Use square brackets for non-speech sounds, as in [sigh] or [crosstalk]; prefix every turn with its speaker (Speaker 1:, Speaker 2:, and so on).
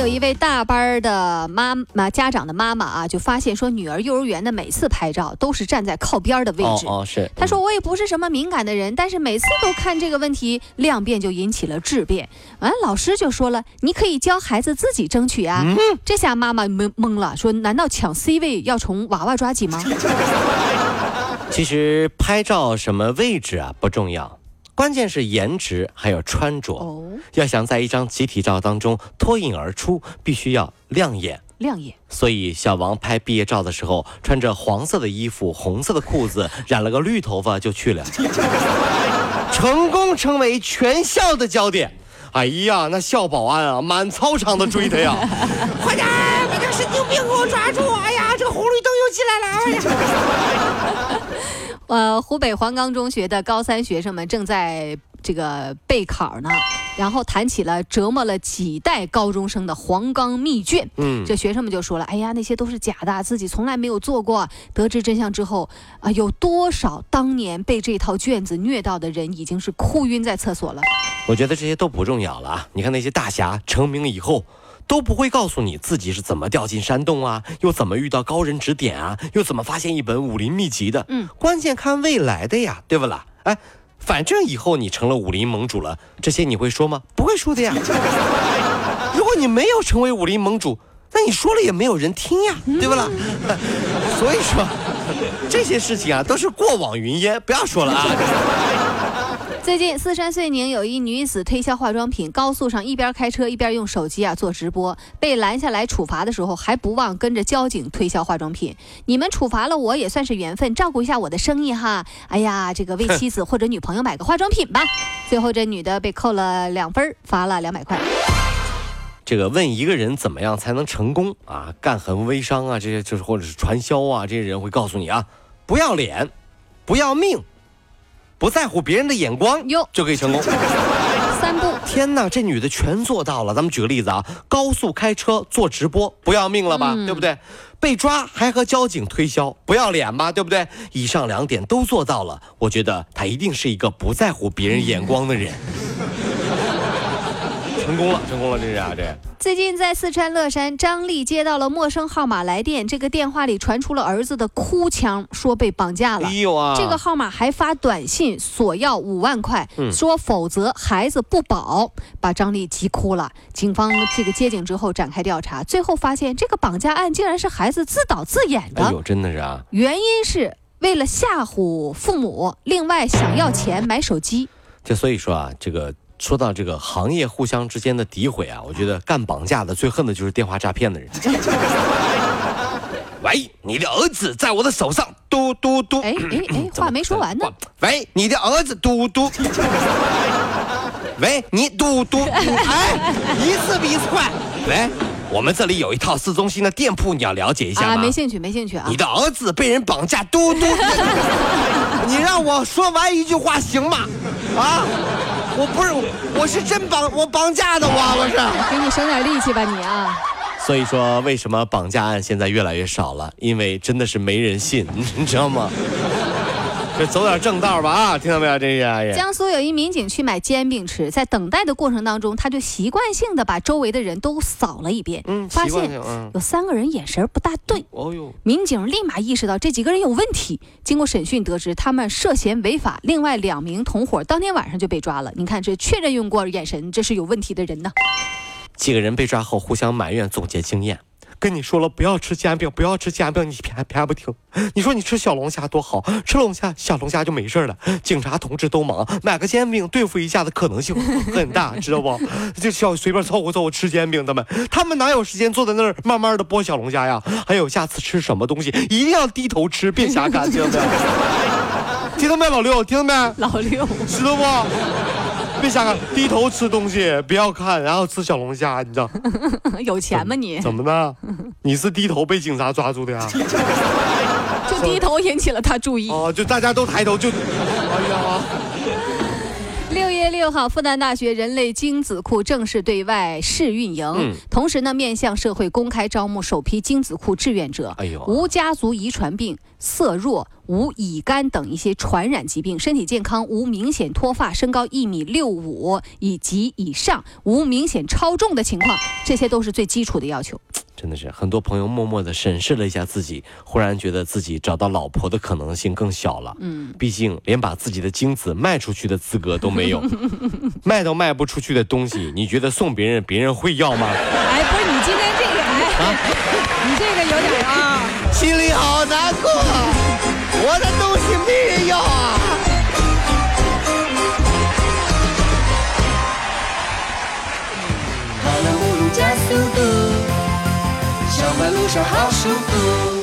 Speaker 1: 还有一位大班的妈妈家长的妈妈啊，就发现说女儿幼儿园的每次拍照都是站在靠边的位置。
Speaker 2: 哦，是。
Speaker 1: 他说我也不是什么敏感的人，但是每次都看这个问题量变就引起了质变。完，老师就说了，你可以教孩子自己争取啊。嗯这下妈妈懵懵了，说难道抢 C 位要从娃娃抓起吗？[laughs]
Speaker 2: 其实拍照什么位置啊不重要。关键是颜值，还有穿着。哦，要想在一张集体照当中脱颖而出，必须要亮眼。
Speaker 1: 亮眼。
Speaker 2: 所以小王拍毕业照的时候，穿着黄色的衣服、红色的裤子，[laughs] 染了个绿头发就去了，[laughs] 成功成为全校的焦点。哎呀，那校保安啊，满操场的追他呀！[laughs]
Speaker 3: 快点，把这神经病给我抓住！哎呀，这个红绿灯又进来了！哎呀。
Speaker 1: 呃，湖北黄冈中学的高三学生们正在这个备考呢，然后谈起了折磨了几代高中生的黄冈密卷。嗯，这学生们就说了：“哎呀，那些都是假的，自己从来没有做过。”得知真相之后，啊，有多少当年被这套卷子虐到的人，已经是哭晕在厕所了。
Speaker 2: 我觉得这些都不重要了啊！你看那些大侠成名以后。都不会告诉你自己是怎么掉进山洞啊，又怎么遇到高人指点啊，又怎么发现一本武林秘籍的。嗯，关键看未来的呀，对不啦？哎，反正以后你成了武林盟主了，这些你会说吗？不会说的呀。[laughs] 如果你没有成为武林盟主，那你说了也没有人听呀，对不啦？[laughs] 所以说，这些事情啊，都是过往云烟，不要说了啊。
Speaker 1: 最近四川遂宁有一女子推销化妆品，高速上一边开车一边用手机啊做直播，被拦下来处罚的时候还不忘跟着交警推销化妆品。你们处罚了我也算是缘分，照顾一下我的生意哈。哎呀，这个为妻子或者女朋友买个化妆品吧。最后这女的被扣了两分，罚了两百块。
Speaker 2: 这个问一个人怎么样才能成功啊？干很微商啊，这些就是或者是传销啊，这些人会告诉你啊，不要脸，不要命。不在乎别人的眼光，哟，就可以成功。
Speaker 1: 三步，
Speaker 2: 天哪，这女的全做到了。咱们举个例子啊，高速开车做直播，不要命了吧？对不对？被抓还和交警推销，不要脸吧？对不对？以上两点都做到了，我觉得她一定是一个不在乎别人眼光的人。成功了，成功了，这是啊，这。
Speaker 1: 最近在四川乐山，张丽接到了陌生号码来电，这个电话里传出了儿子的哭腔，说被绑架了。哎呦啊！这个号码还发短信索要五万块，说否则孩子不保，把张丽急哭了。警方这个接警之后展开调查，最后发现这个绑架案竟然是孩子自导自演的。
Speaker 2: 哎呦，真的是啊！
Speaker 1: 原因是为了吓唬父母，另外想要钱买手机。
Speaker 2: 就所以说啊，这个。说到这个行业互相之间的诋毁啊，我觉得干绑架的最恨的就是电话诈骗的人。[laughs] 喂，你的儿子在我的手上，嘟嘟嘟。
Speaker 1: 哎哎哎，话没说完呢。
Speaker 2: 喂，你的儿子嘟嘟。[laughs] 喂，你嘟嘟。哎，一次比一次快。喂，我们这里有一套市中心的店铺，你要了解一下吗？
Speaker 1: 啊，没兴趣，没兴趣啊。
Speaker 2: 你的儿子被人绑架，嘟嘟。[laughs] 你让我说完一句话行吗？啊？我不是，我是真绑我绑架的我，我是。
Speaker 1: 给你省点力气吧，你啊。
Speaker 2: 所以说，为什么绑架案现在越来越少了？因为真的是没人信，你知道吗？走点正道吧啊！听到没有？这
Speaker 1: 是江苏有一民警去买煎饼吃，在等待的过程当中，他就习惯性的把周围的人都扫了一遍，嗯，发现有三个人眼神不大对。哦呦！民警立马意识到这几个人有问题。经过审讯得知，他们涉嫌违法。另外两名同伙当天晚上就被抓了。你看，这确认用过眼神，这是有问题的人呢。
Speaker 2: 几个人被抓后互相埋怨，总结经验。跟你说了不要吃煎饼，不要吃煎饼，你偏偏不听。你说你吃小龙虾多好，吃龙虾小龙虾就没事了。警察同志都忙，买个煎饼对付一下的可能性 [laughs] 很大，知道不？就小随便凑合凑合吃煎饼他们，他们哪有时间坐在那儿慢慢的剥小龙虾呀？还有下次吃什么东西一定要低头吃，别瞎干，听到没？听到没，老六？听到没？[laughs]
Speaker 1: 老六，
Speaker 2: 知道不？别瞎看，低头吃东西，不要看，然后吃小龙虾，你知道？[laughs]
Speaker 1: 有钱吗你？
Speaker 2: 怎么的？你是低头被警察抓住的呀？[laughs]
Speaker 1: 就低头引起了他注意。
Speaker 2: 哦，就大家都抬头就，哎呀。
Speaker 1: 六月六号，复旦大学人类精子库正式对外试运营，同时呢，面向社会公开招募首批精子库志愿者。哎呦，无家族遗传病、色弱、无乙肝等一些传染疾病，身体健康，无明显脱发，身高一米六五以及以上，无明显超重的情况，这些都是最基础的要求。
Speaker 2: 真的是很多朋友默默的审视了一下自己，忽然觉得自己找到老婆的可能性更小了。嗯，毕竟连把自己的精子卖出去的资格都没有，[laughs] 卖都卖不出去的东西，你觉得送别人，别人会要吗？
Speaker 1: 哎，不是你今天这个，哎，你这个有点啊，
Speaker 3: 心里好难过，我的东西没人要好舒服。